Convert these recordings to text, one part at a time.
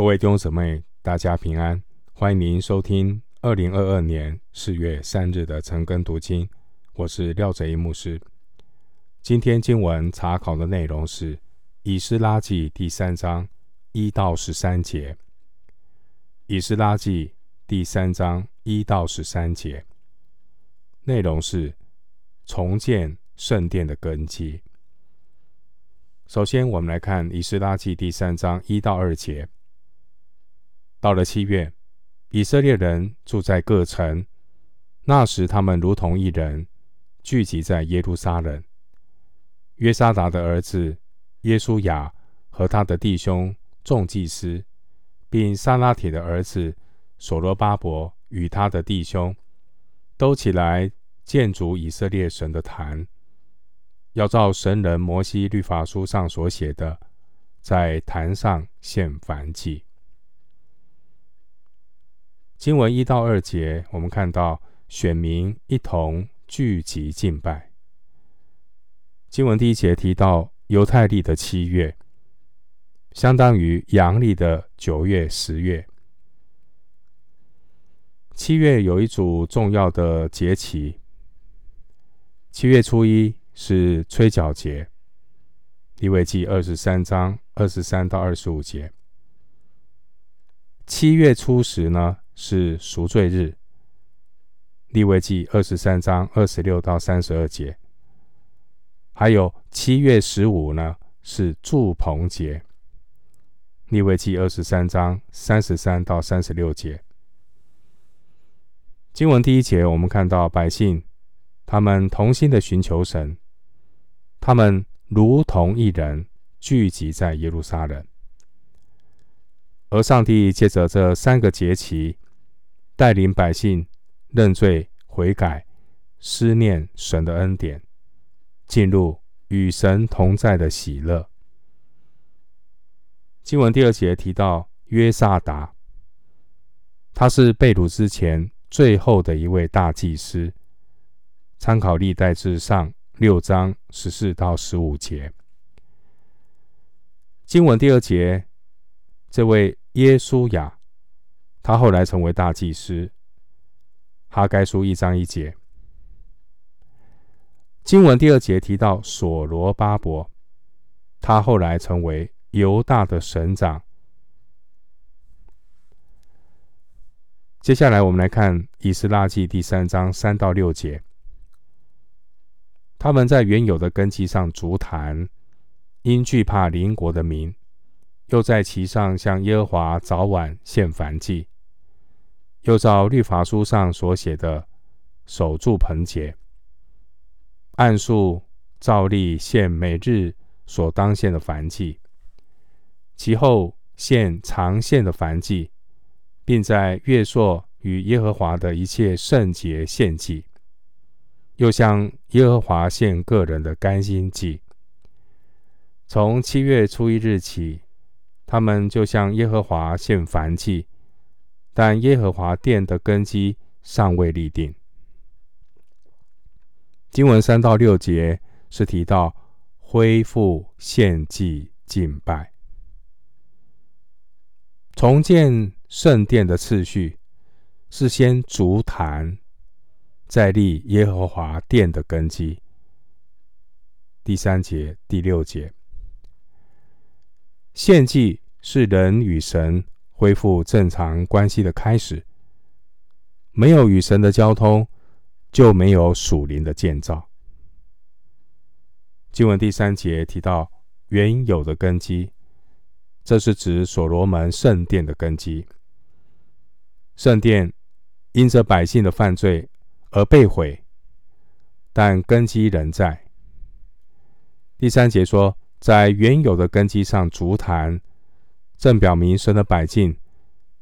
各位弟兄姊妹，大家平安！欢迎您收听二零二二年四月三日的晨更读经。我是廖哲一牧师。今天经文查考的内容是《以斯拉记》第三章一到十三节。《以斯拉记》第三章一到十三节内容是重建圣殿的根基。首先，我们来看《以斯拉记》第三章一到二节。到了七月，以色列人住在各城，那时他们如同一人，聚集在耶路撒冷。约沙达的儿子耶稣雅和他的弟兄众祭司，并撒拉铁的儿子所罗巴伯与他的弟兄，都起来建筑以色列神的坛。要照神人摩西律法书上所写的，在坛上献燔祭。经文一到二节，我们看到选民一同聚集敬拜。经文第一节提到犹太历的七月，相当于阳历的九月、十月。七月有一组重要的节期，七月初一。是吹角节，利未记二十三章二十三到二十五节。七月初十呢是赎罪日，利未记二十三章二十六到三十二节。还有七月十五呢是祝棚节，利未记二十三章三十三到三十六节。经文第一节，我们看到百姓他们同心的寻求神。他们如同一人聚集在耶路撒冷，而上帝借着这三个节期，带领百姓认罪悔改，思念神的恩典，进入与神同在的喜乐。经文第二节提到约沙达，他是被掳之前最后的一位大祭司。参考历代志上。六章十四到十五节，经文第二节，这位耶稣雅，他后来成为大祭司。哈该书一章一节，经文第二节提到所罗巴伯，他后来成为犹大的省长。接下来我们来看以斯拉记第三章三到六节。他们在原有的根基上筑坛，因惧怕邻国的民，又在其上向耶和华早晚献燔祭，又照律法书上所写的守住棚节，按数照例献每日所当献的燔祭，其后献常献的燔祭，并在月朔与耶和华的一切圣节献祭。又向耶和华献个人的甘心祭。从七月初一日起，他们就向耶和华献燔祭，但耶和华殿的根基尚未立定。经文三到六节是提到恢复献祭敬拜，重建圣殿的次序是先筑坛。再立耶和华殿的根基。第三节、第六节，献祭是人与神恢复正常关系的开始。没有与神的交通，就没有属灵的建造。经文第三节提到原有的根基，这是指所罗门圣殿的根基。圣殿因着百姓的犯罪。而被毁，但根基仍在。第三节说，在原有的根基上筑坛，正表明神的百姓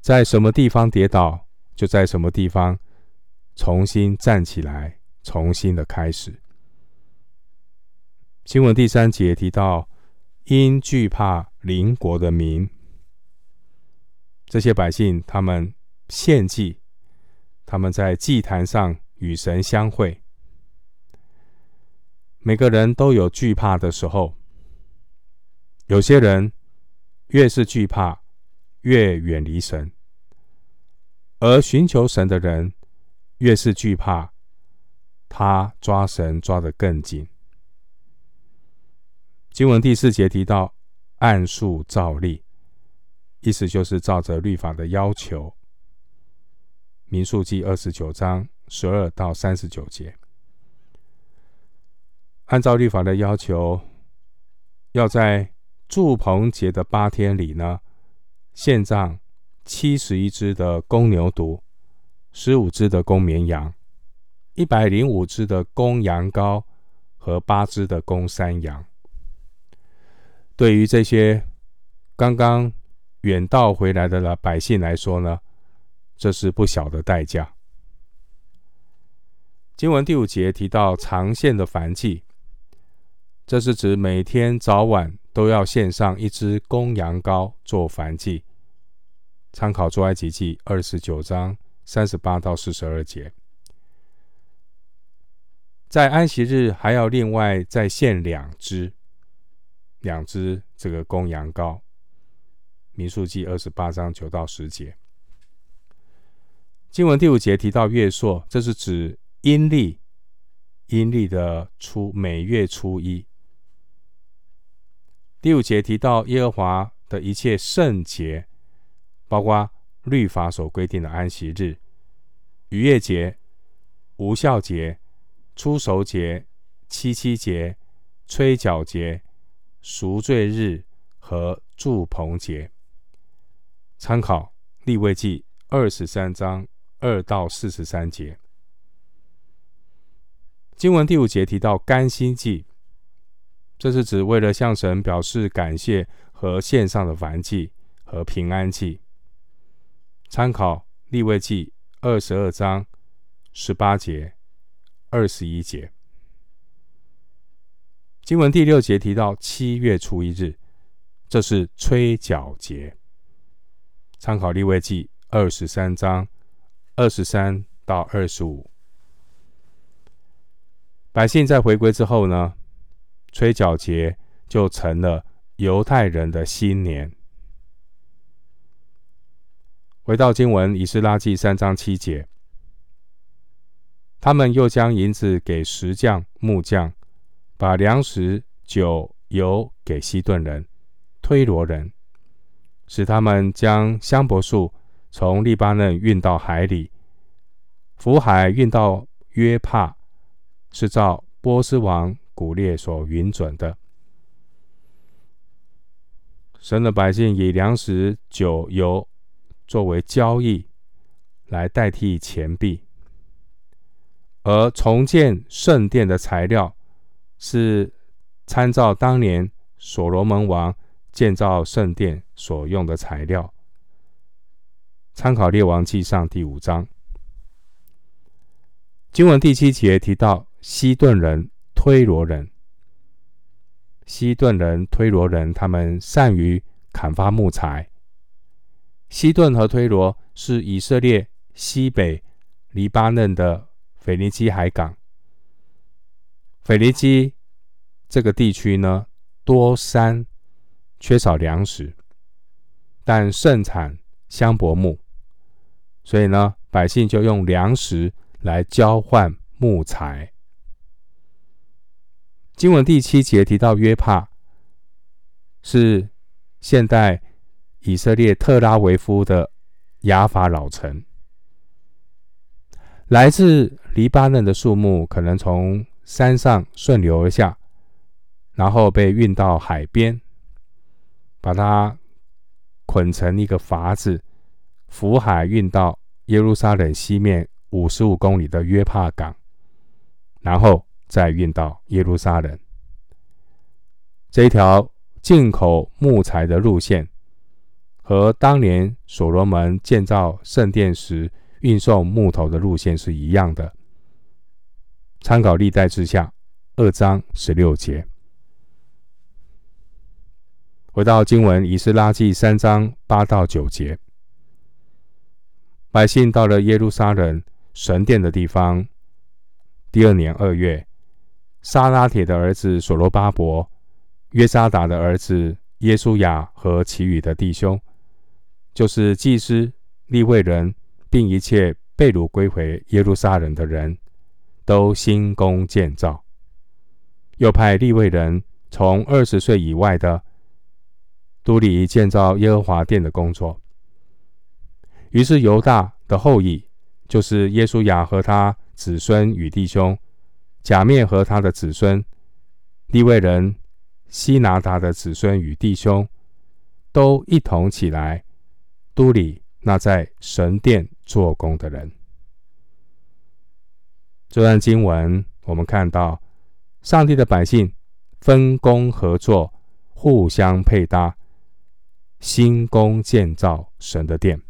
在什么地方跌倒，就在什么地方重新站起来，重新的开始。经文第三节提到，因惧怕邻国的民，这些百姓他们献祭，他们在祭坛上。与神相会，每个人都有惧怕的时候。有些人越是惧怕，越远离神，而寻求神的人越是惧怕，他抓神抓得更紧。经文第四节提到按数照例，意思就是照着律法的要求。民数记二十九章十二到三十九节，按照律法的要求，要在住棚节的八天里呢，献上七十一只的公牛犊，十五只的公绵羊，一百零五只的公羊羔和八只的公山羊。对于这些刚刚远道回来的了百姓来说呢，这是不小的代价。经文第五节提到长线的燔祭，这是指每天早晚都要献上一只公羊羔做燔祭。参考出埃及记二十九章三十八到四十二节。在安息日还要另外再献两只。两只这个公羊羔，民数记二十八章九到十节。经文第五节提到月朔，这是指阴历，阴历的初每月初一。第五节提到耶和华的一切圣节，包括律法所规定的安息日、逾越节、无酵节、初熟节、七七节、吹角节。赎罪日和祝棚节，参考利未记二十三章二到四十三节。经文第五节提到甘心祭，这是指为了向神表示感谢和献上的燔祭和平安祭。参考利未记二十二章十八节、二十一节。经文第六节提到七月初一日，这是吹角节。参考利未记二十三章二十三到二十五。百姓在回归之后呢，吹角节就成了犹太人的新年。回到经文以斯拉记三章七节，他们又将银子给石匠、木匠。把粮食、酒、油给西顿人、推罗人，使他们将香柏树从利巴嫩运到海里，浮海运到约帕，是照波斯王古列所允准的。神的百姓以粮食、酒、油作为交易，来代替钱币，而重建圣殿的材料。是参照当年所罗门王建造圣殿所用的材料。参考列王记上第五章经文第七节提到西顿人、推罗人。西顿人、推罗人，他们善于砍伐木材。西顿和推罗是以色列西北黎巴嫩的腓尼基海港。腓尼基这个地区呢，多山，缺少粮食，但盛产香柏木，所以呢，百姓就用粮食来交换木材。经文第七节提到约帕，是现代以色列特拉维夫的雅法老城。来自黎巴嫩的树木可能从山上顺流而下，然后被运到海边，把它捆成一个筏子，浮海运到耶路撒冷西面五十五公里的约帕港，然后再运到耶路撒冷。这一条进口木材的路线，和当年所罗门建造圣殿时运送木头的路线是一样的。参考历代志下二章十六节。回到经文以斯拉记三章八到九节，百姓到了耶路撒冷神殿的地方。第二年二月，沙拉铁的儿子所罗巴伯、约沙达的儿子耶稣雅和其余的弟兄，就是祭司、立位人，并一切被掳归回耶路撒冷的人，都兴工建造。又派立位人从二十岁以外的，都里建造耶和华殿的工作。于是犹大的后裔，就是耶稣雅和他子孙与弟兄，假面和他的子孙，利未人西拿达的子孙与弟兄，都一同起来，督理那在神殿做工的人。这段经文，我们看到上帝的百姓分工合作，互相配搭，兴工建造神的殿。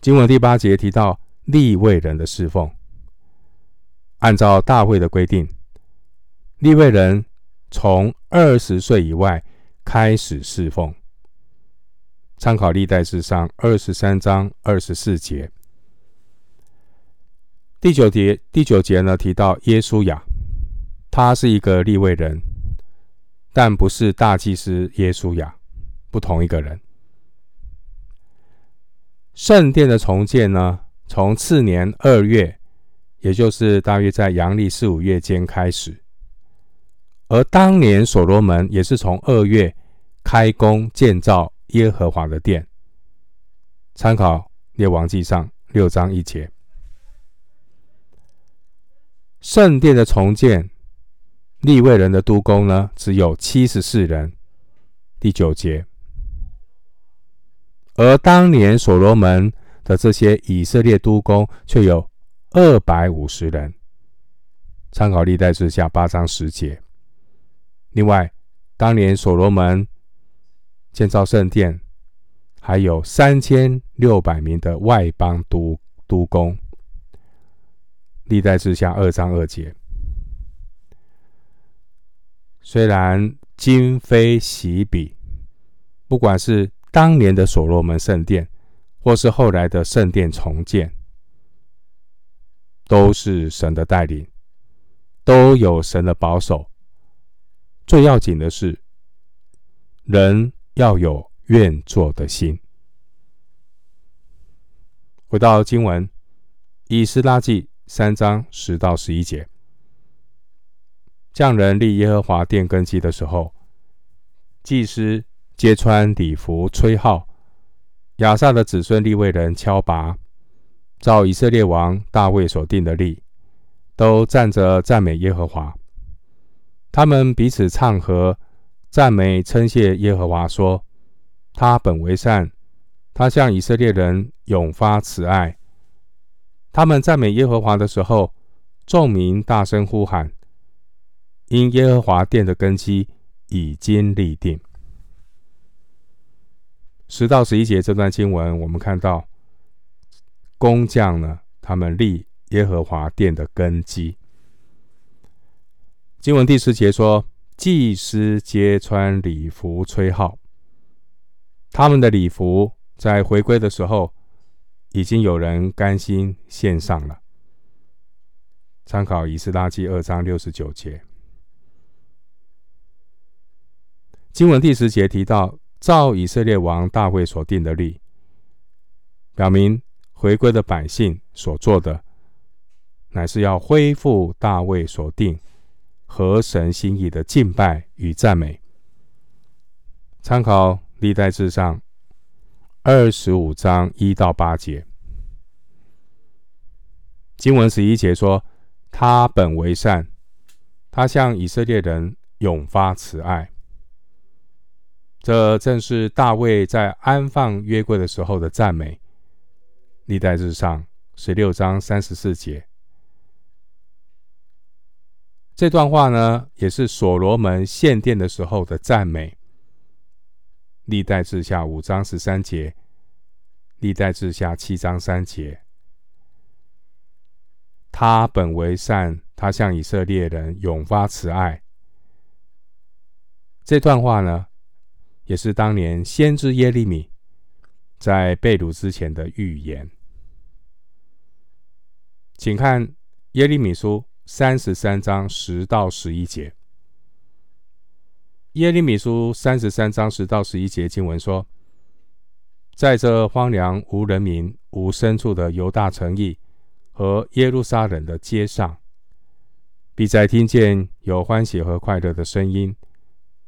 经文第八节提到利未人的侍奉，按照大会的规定，立位人从二十岁以外。开始侍奉，参考历代志上二十三章二十四节。第九节，第九节呢提到耶稣亚，他是一个立位人，但不是大祭司耶稣亚，不同一个人。圣殿的重建呢，从次年二月，也就是大约在阳历四五月间开始。而当年所罗门也是从二月开工建造耶和华的殿，参考列王记上六章一节。圣殿的重建，立位人的督工呢，只有七十四人。第九节，而当年所罗门的这些以色列督工却有二百五十人。参考历代志下八章十节。另外，当年所罗门建造圣殿，还有三千六百名的外邦督督工。历代志下二章二节。虽然今非昔比，不管是当年的所罗门圣殿，或是后来的圣殿重建，都是神的带领，都有神的保守。最要紧的是，人要有愿做的心。回到经文，以斯拉记三章十到十一节，匠人立耶和华殿根基的时候，祭司皆穿礼服吹号，亚萨的子孙利未人敲拔，照以色列王大卫所定的例，都站着赞美耶和华。他们彼此唱和，赞美称谢耶和华，说：“他本为善，他向以色列人永发慈爱。”他们赞美耶和华的时候，众民大声呼喊，因耶和华殿的根基已经立定。十到十一节这段经文，我们看到工匠呢，他们立耶和华殿的根基。经文第十节说：“祭司皆穿礼服，吹号。他们的礼服在回归的时候，已经有人甘心献上了。”参考以斯拉记二章六十九节。经文第十节提到，照以色列王大卫所定的例，表明回归的百姓所做的，乃是要恢复大卫所定。和神心意的敬拜与赞美，参考历代志上二十五章一到八节，经文十一节说：“他本为善，他向以色列人永发慈爱。”这正是大卫在安放约柜的时候的赞美。历代志上十六章三十四节。这段话呢，也是所罗门献殿的时候的赞美。历代志下五章十三节，历代志下七章三节。他本为善，他向以色列人永发慈爱。这段话呢，也是当年先知耶利米在被掳之前的预言。请看耶利米书。三十三章十到十一节，耶利米书三十三章十到十一节经文说：“在这荒凉无人民、无牲畜的犹大城邑和耶路撒冷的街上，必再听见有欢喜和快乐的声音，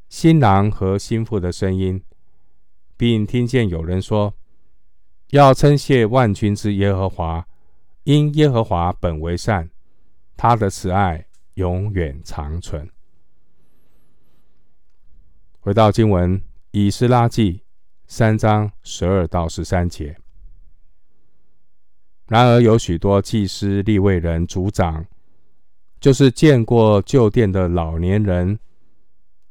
新郎和新妇的声音，并听见有人说：“要称谢万军之耶和华，因耶和华本为善，他的慈爱永远长存。”回到经文，《以斯拉记》三章十二到十三节。然而有许多祭司、立位人、族长，就是见过旧殿的老年人，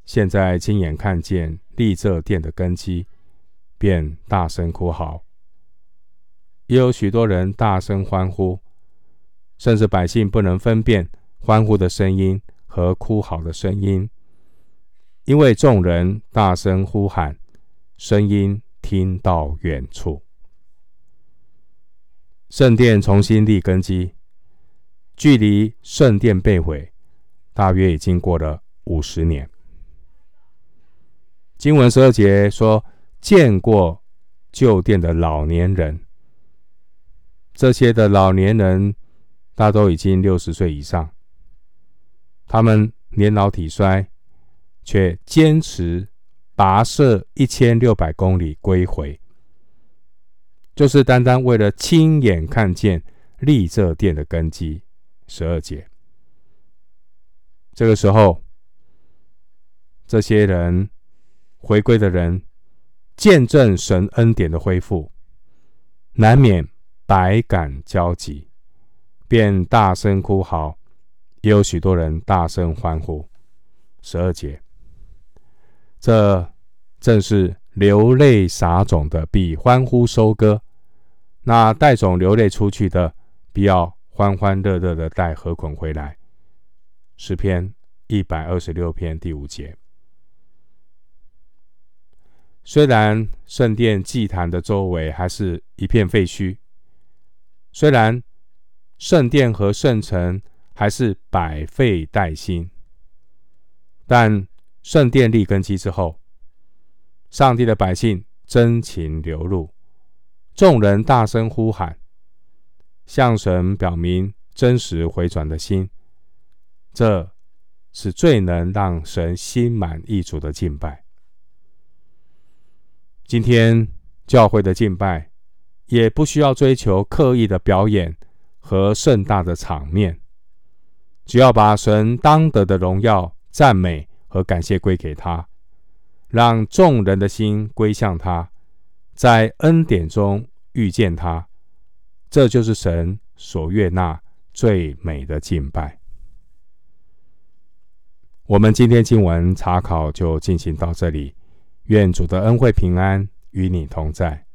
现在亲眼看见立这殿的根基，便大声哭嚎；也有许多人大声欢呼，甚至百姓不能分辨欢呼的声音和哭嚎的声音。因为众人大声呼喊，声音听到远处。圣殿重新立根基，距离圣殿被毁，大约已经过了五十年。经文十二节说：“见过旧殿的老年人，这些的老年人大都已经六十岁以上，他们年老体衰。”却坚持跋涉一千六百公里归回，就是单单为了亲眼看见立这殿的根基。十二节，这个时候，这些人回归的人见证神恩典的恢复，难免百感交集，便大声哭嚎，也有许多人大声欢呼。十二节。这正是流泪撒种的，必欢呼收割；那带种流泪出去的，必要欢欢乐乐的带禾捆回来。诗篇一百二十六篇第五节。虽然圣殿祭坛的周围还是一片废墟，虽然圣殿和圣城还是百废待兴，但圣殿立根基之后，上帝的百姓真情流露，众人大声呼喊，向神表明真实回转的心，这是最能让神心满意足的敬拜。今天教会的敬拜也不需要追求刻意的表演和盛大的场面，只要把神当得的荣耀赞美。和感谢归给他，让众人的心归向他，在恩典中遇见他，这就是神所悦纳最美的敬拜。我们今天经文查考就进行到这里，愿主的恩惠平安与你同在。